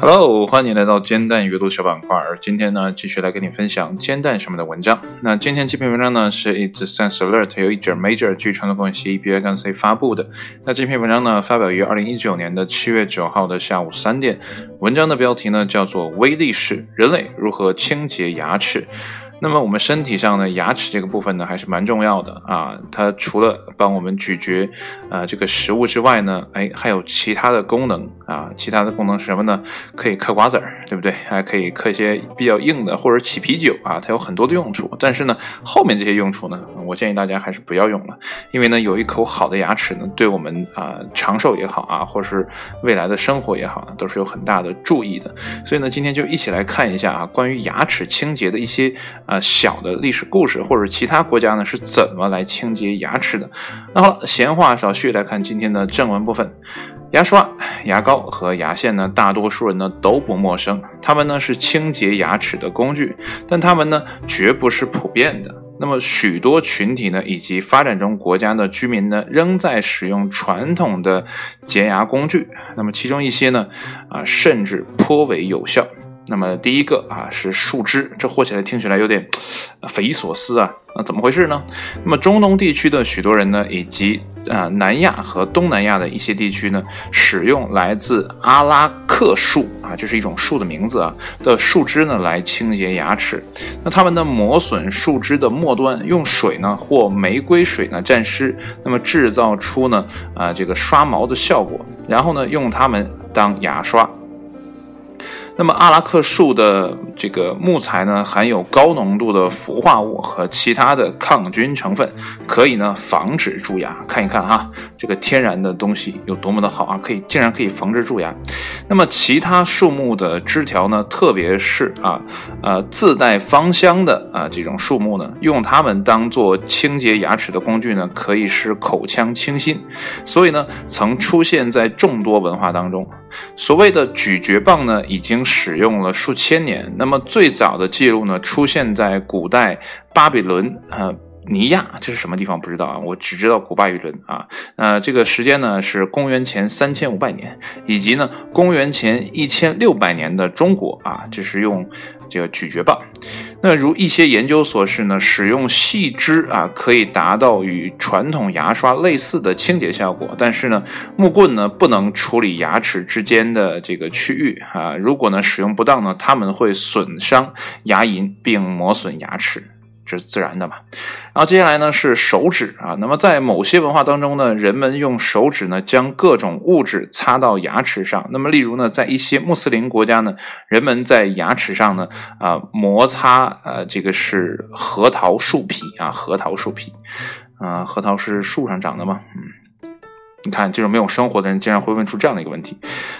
Hello，欢迎来到煎蛋阅读小板块。今天呢，继续来跟你分享煎蛋上面的文章。那今天这篇文章呢，是 It's Sense Alert 由一者 Major 据传统共析 B I 杠 C 发布的。那这篇文章呢，发表于二零一九年的七月九号的下午三点。文章的标题呢，叫做《微粒式人类如何清洁牙齿》。那么我们身体上呢，牙齿这个部分呢，还是蛮重要的啊。它除了帮我们咀嚼啊这个食物之外呢，哎，还有其他的功能啊。其他的功能是什么呢？可以嗑瓜子儿，对不对？还可以嗑一些比较硬的或者起啤酒啊。它有很多的用处。但是呢，后面这些用处呢，我建议大家还是不要用了，因为呢，有一口好的牙齿呢，对我们啊长寿也好啊，或是未来的生活也好，都是有很大的注意的。所以呢，今天就一起来看一下啊，关于牙齿清洁的一些啊。小的历史故事，或者其他国家呢是怎么来清洁牙齿的？那好了，闲话少叙，来看今天的正文部分。牙刷、牙膏和牙线呢，大多数人呢都不陌生，它们呢是清洁牙齿的工具，但它们呢绝不是普遍的。那么许多群体呢，以及发展中国家的居民呢，仍在使用传统的洁牙工具。那么其中一些呢，啊，甚至颇为有效。那么第一个啊是树枝，这说起来听起来有点匪夷所思啊，那怎么回事呢？那么中东地区的许多人呢，以及啊南亚和东南亚的一些地区呢，使用来自阿拉克树啊，这是一种树的名字啊的树枝呢来清洁牙齿。那他们呢磨损树枝的末端，用水呢或玫瑰水呢蘸湿，那么制造出呢啊这个刷毛的效果，然后呢用它们当牙刷。那么阿拉克树的这个木材呢，含有高浓度的氟化物和其他的抗菌成分，可以呢防止蛀牙。看一看哈，这个天然的东西有多么的好啊，可以竟然可以防治蛀牙。那么其他树木的枝条呢，特别是啊呃自带芳香的啊这种树木呢，用它们当做清洁牙齿的工具呢，可以使口腔清新。所以呢，曾出现在众多文化当中。所谓的咀嚼棒呢，已经。使用了数千年，那么最早的记录呢，出现在古代巴比伦呃尼亚，这是什么地方不知道啊？我只知道古巴比伦啊。那这个时间呢是公元前三千五百年，以及呢公元前一千六百年的中国啊，这是用这个咀嚼棒。那如一些研究所示呢，使用细枝啊，可以达到与传统牙刷类似的清洁效果。但是呢，木棍呢不能处理牙齿之间的这个区域啊。如果呢使用不当呢，它们会损伤牙龈并磨损牙齿。这是自然的嘛，然后接下来呢是手指啊，那么在某些文化当中呢，人们用手指呢将各种物质擦到牙齿上，那么例如呢，在一些穆斯林国家呢，人们在牙齿上呢啊摩擦呃这个是核桃树皮啊，核桃树皮啊，核桃是树上长的嘛？嗯。你看，这种没有生活的人，竟然会问出这样的一个问题。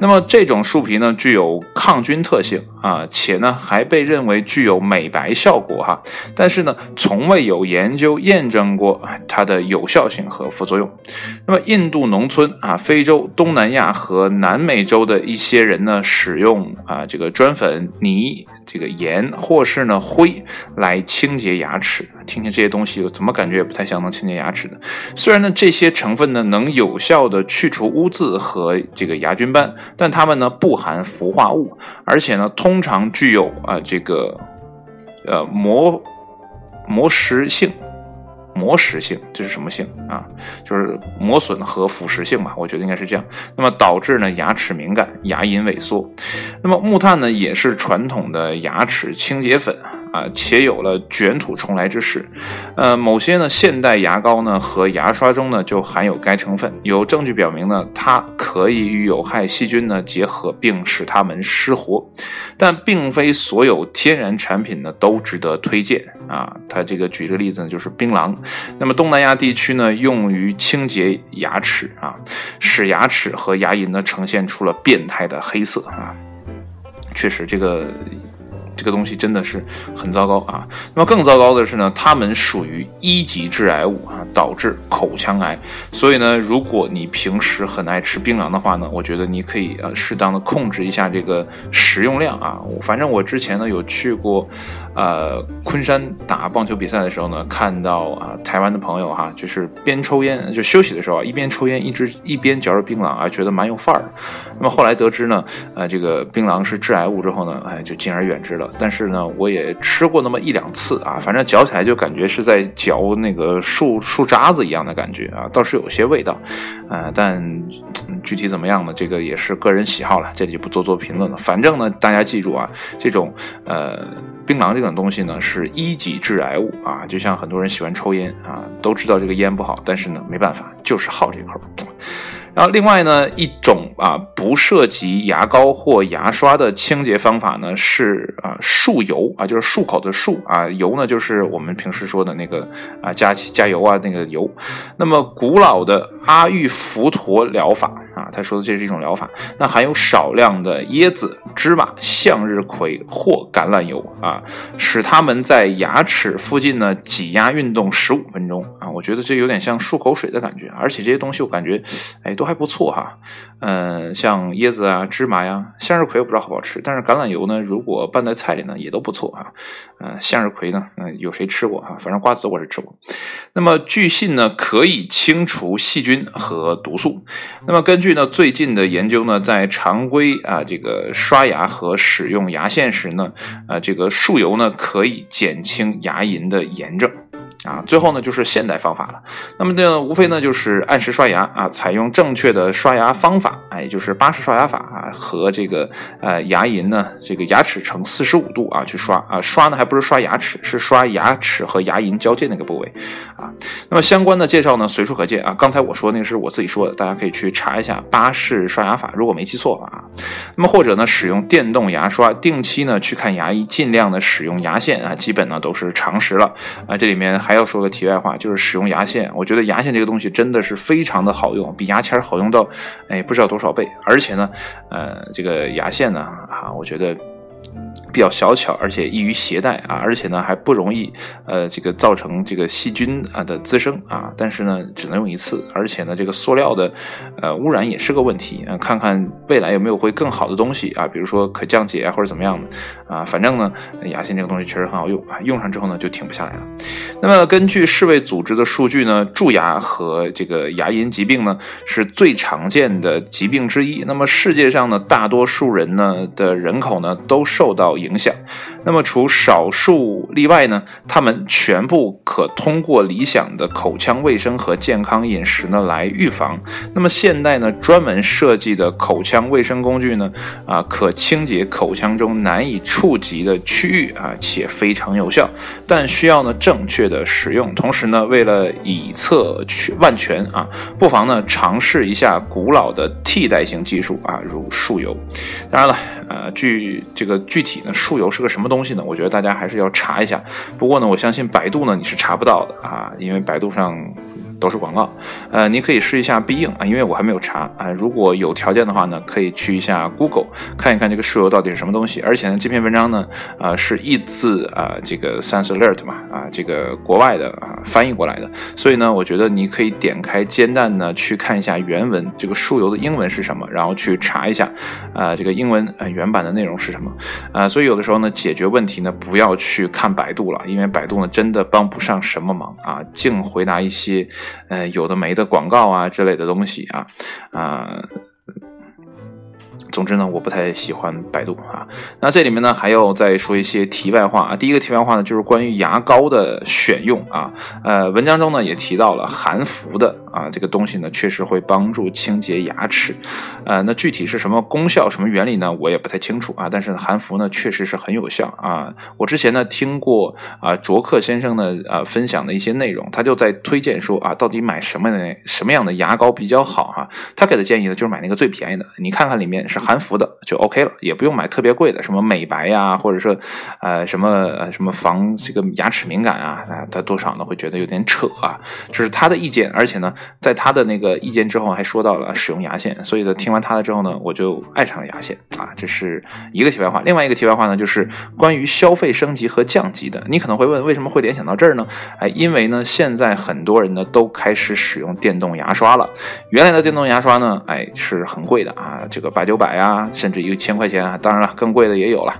那么，这种树皮呢，具有抗菌特性啊，且呢，还被认为具有美白效果哈。但是呢，从未有研究验证过它的有效性和副作用。那么，印度农村啊，非洲、东南亚和南美洲的一些人呢，使用啊这个砖粉泥。这个盐或是呢灰来清洁牙齿，听听这些东西怎么感觉也不太像能清洁牙齿的。虽然呢这些成分呢能有效的去除污渍和这个牙菌斑，但它们呢不含氟化物，而且呢通常具有啊这个呃磨磨蚀性。磨蚀性，这是什么性啊？就是磨损和腐蚀性吧，我觉得应该是这样。那么导致呢牙齿敏感，牙龈萎缩。那么木炭呢也是传统的牙齿清洁粉。啊，且有了卷土重来之势。呃，某些呢现代牙膏呢和牙刷中呢就含有该成分，有证据表明呢它可以与有害细菌呢结合，并使它们失活。但并非所有天然产品呢都值得推荐啊。它这个举个例子呢就是槟榔。那么东南亚地区呢用于清洁牙齿啊，使牙齿和牙龈呢呈现出了变态的黑色啊。确实这个。这个东西真的是很糟糕啊！那么更糟糕的是呢，它们属于一级致癌物啊，导致口腔癌。所以呢，如果你平时很爱吃槟榔的话呢，我觉得你可以呃适当的控制一下这个食用量啊。反正我之前呢有去过呃昆山打棒球比赛的时候呢，看到啊台湾的朋友哈，就是边抽烟就休息的时候啊，一边抽烟一直一边嚼着槟榔啊，觉得蛮有范儿。那么后来得知呢，呃这个槟榔是致癌物之后呢，哎就敬而远之了。但是呢，我也吃过那么一两次啊，反正嚼起来就感觉是在嚼那个树树渣子一样的感觉啊，倒是有些味道，啊，但具体怎么样呢？这个也是个人喜好了，这里就不做做评论了。反正呢，大家记住啊，这种呃槟榔这个种东西呢是一级致癌物啊，就像很多人喜欢抽烟啊，都知道这个烟不好，但是呢没办法，就是好这口。然后另外呢，一种啊不涉及牙膏或牙刷的清洁方法呢是啊漱油啊，就是漱口的漱啊，油呢就是我们平时说的那个啊加加油啊那个油。那么古老的阿育佛陀疗法啊，他说的这是一种疗法，那含有少量的椰子、芝麻、向日葵或橄榄油啊，使它们在牙齿附近呢挤压运动十五分钟啊，我觉得这有点像漱口水的感觉，而且这些东西我感觉哎都。还不错哈，嗯，像椰子啊、芝麻呀、向日葵，我不知道好不好吃。但是橄榄油呢，如果拌在菜里呢，也都不错啊。嗯，向日葵呢，嗯，有谁吃过哈？反正瓜子我是吃过。那么据信呢，可以清除细菌和毒素。那么根据据呢最近的研究呢，在常规啊这个刷牙和使用牙线时呢，啊这个漱油呢可以减轻牙龈的炎症。啊，最后呢就是现代方法了。那么呢，无非呢就是按时刷牙啊，采用正确的刷牙方法，哎，就是巴氏刷牙法啊，和这个呃牙龈呢，这个牙齿呈四十五度啊去刷啊，刷呢还不是刷牙齿，是刷牙齿和牙龈交界那个部位啊。那么相关的介绍呢随处可见啊。刚才我说那个是我自己说的，大家可以去查一下巴氏刷牙法，如果没记错啊。那么或者呢使用电动牙刷，定期呢去看牙医，尽量的使用牙线啊，基本呢都是常识了啊。这里面还。要说个题外话，就是使用牙线，我觉得牙线这个东西真的是非常的好用，比牙签好用到，哎，不知道多少倍。而且呢，呃，这个牙线呢，啊，我觉得。比较小巧，而且易于携带啊，而且呢还不容易，呃，这个造成这个细菌啊的滋生啊。但是呢，只能用一次，而且呢，这个塑料的，呃，污染也是个问题啊。看看未来有没有会更好的东西啊，比如说可降解啊，或者怎么样的啊。反正呢，牙线这个东西确实很好用啊，用上之后呢就停不下来了。那么根据世卫组织的数据呢，蛀牙和这个牙龈疾病呢是最常见的疾病之一。那么世界上呢，大多数人呢的人口呢都受到影响，那么除少数例外呢，他们全部可通过理想的口腔卫生和健康饮食呢来预防。那么现代呢专门设计的口腔卫生工具呢，啊，可清洁口腔中难以触及的区域啊，且非常有效，但需要呢正确的使用。同时呢，为了以策万全啊，不妨呢尝试一下古老的替代性技术啊，如漱油。当然了，呃，据这个具体。呢树油是个什么东西呢？我觉得大家还是要查一下。不过呢，我相信百度呢你是查不到的啊，因为百度上。都是广告，呃，你可以试一下必应啊，因为我还没有查啊。如果有条件的话呢，可以去一下 Google 看一看这个树油到底是什么东西。而且呢，这篇文章呢，啊，是译自啊这个 Sense Alert 嘛，啊，这个国外的啊翻译过来的。所以呢，我觉得你可以点开煎蛋呢去看一下原文，这个树油的英文是什么，然后去查一下，啊，这个英文呃原版的内容是什么，啊，所以有的时候呢，解决问题呢，不要去看百度了，因为百度呢真的帮不上什么忙啊，净回答一些。呃，有的没的广告啊之类的东西啊，啊。总之呢，我不太喜欢百度啊。那这里面呢，还要再说一些题外话啊。第一个题外话呢，就是关于牙膏的选用啊。呃，文章中呢也提到了含氟的啊这个东西呢，确实会帮助清洁牙齿。呃，那具体是什么功效、什么原理呢？我也不太清楚啊。但是含氟呢，确实是很有效啊。我之前呢听过啊卓克先生的啊分享的一些内容，他就在推荐说啊，到底买什么的什么样的牙膏比较好哈？他给的建议呢，就是买那个最便宜的，你看看里面是。含氟的就 OK 了，也不用买特别贵的，什么美白呀，或者说，呃，什么什么防这个牙齿敏感啊，啊，他多少呢会觉得有点扯啊，这是他的意见，而且呢，在他的那个意见之后还说到了使用牙线，所以呢，听完他的之后呢，我就爱上了牙线啊，这是一个题外话。另外一个题外话呢，就是关于消费升级和降级的，你可能会问为什么会联想到这儿呢？哎，因为呢，现在很多人呢都开始使用电动牙刷了，原来的电动牙刷呢，哎，是很贵的啊，这个八九百。百啊，甚至一千块钱啊，当然了，更贵的也有了。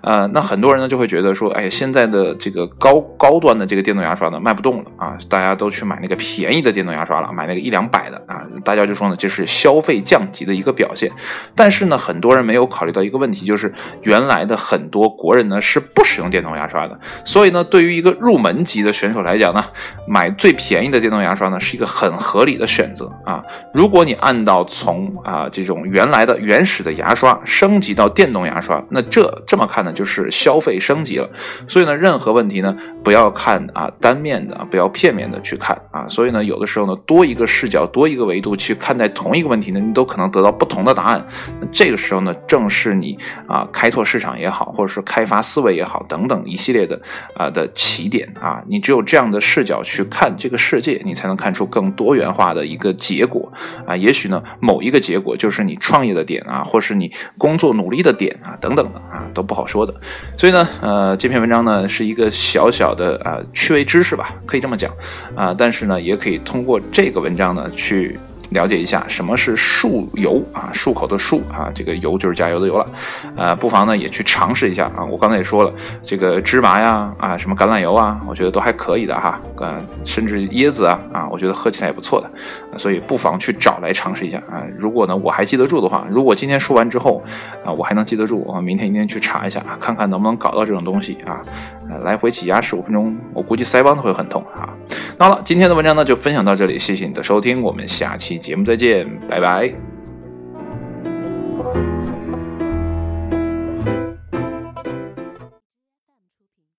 呃，那很多人呢就会觉得说，哎，现在的这个高高端的这个电动牙刷呢卖不动了啊，大家都去买那个便宜的电动牙刷了，买那个一两百的啊，大家就说呢这是消费降级的一个表现。但是呢，很多人没有考虑到一个问题，就是原来的很多国人呢是不使用电动牙刷的，所以呢，对于一个入门级的选手来讲呢，买最便宜的电动牙刷呢是一个很合理的选择啊。如果你按照从啊这种原来的原始的牙刷升级到电动牙刷，那这这么看呢？就是消费升级了，所以呢，任何问题呢，不要看啊单面的，不要片面的去看啊。所以呢，有的时候呢，多一个视角，多一个维度去看待同一个问题呢，你都可能得到不同的答案。这个时候呢，正是你啊开拓市场也好，或者是开发思维也好，等等一系列的啊的起点啊。你只有这样的视角去看这个世界，你才能看出更多元化的一个结果啊。也许呢，某一个结果就是你创业的点啊，或是你工作努力的点啊，等等的啊，都不好说。的，所以呢，呃，这篇文章呢是一个小小的啊趣味知识吧，可以这么讲啊，但是呢，也可以通过这这个文章呢去。了解一下什么是漱油啊，漱口的漱啊，这个油就是加油的油了，呃，不妨呢也去尝试一下啊。我刚才也说了，这个芝麻呀啊，什么橄榄油啊，我觉得都还可以的哈，呃，甚至椰子啊啊，我觉得喝起来也不错的，所以不妨去找来尝试一下啊。如果呢我还记得住的话，如果今天说完之后啊，我还能记得住，我明天一定去查一下，看看能不能搞到这种东西啊。来回挤压十五分钟，我估计腮帮子会很痛哈。那好了，今天的文章呢就分享到这里，谢谢你的收听，我们下期节目再见，拜拜。